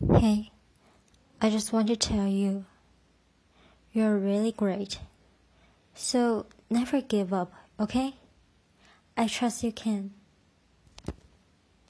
Hey, I just want to tell you, you're really great. So never give up, okay? I trust you can.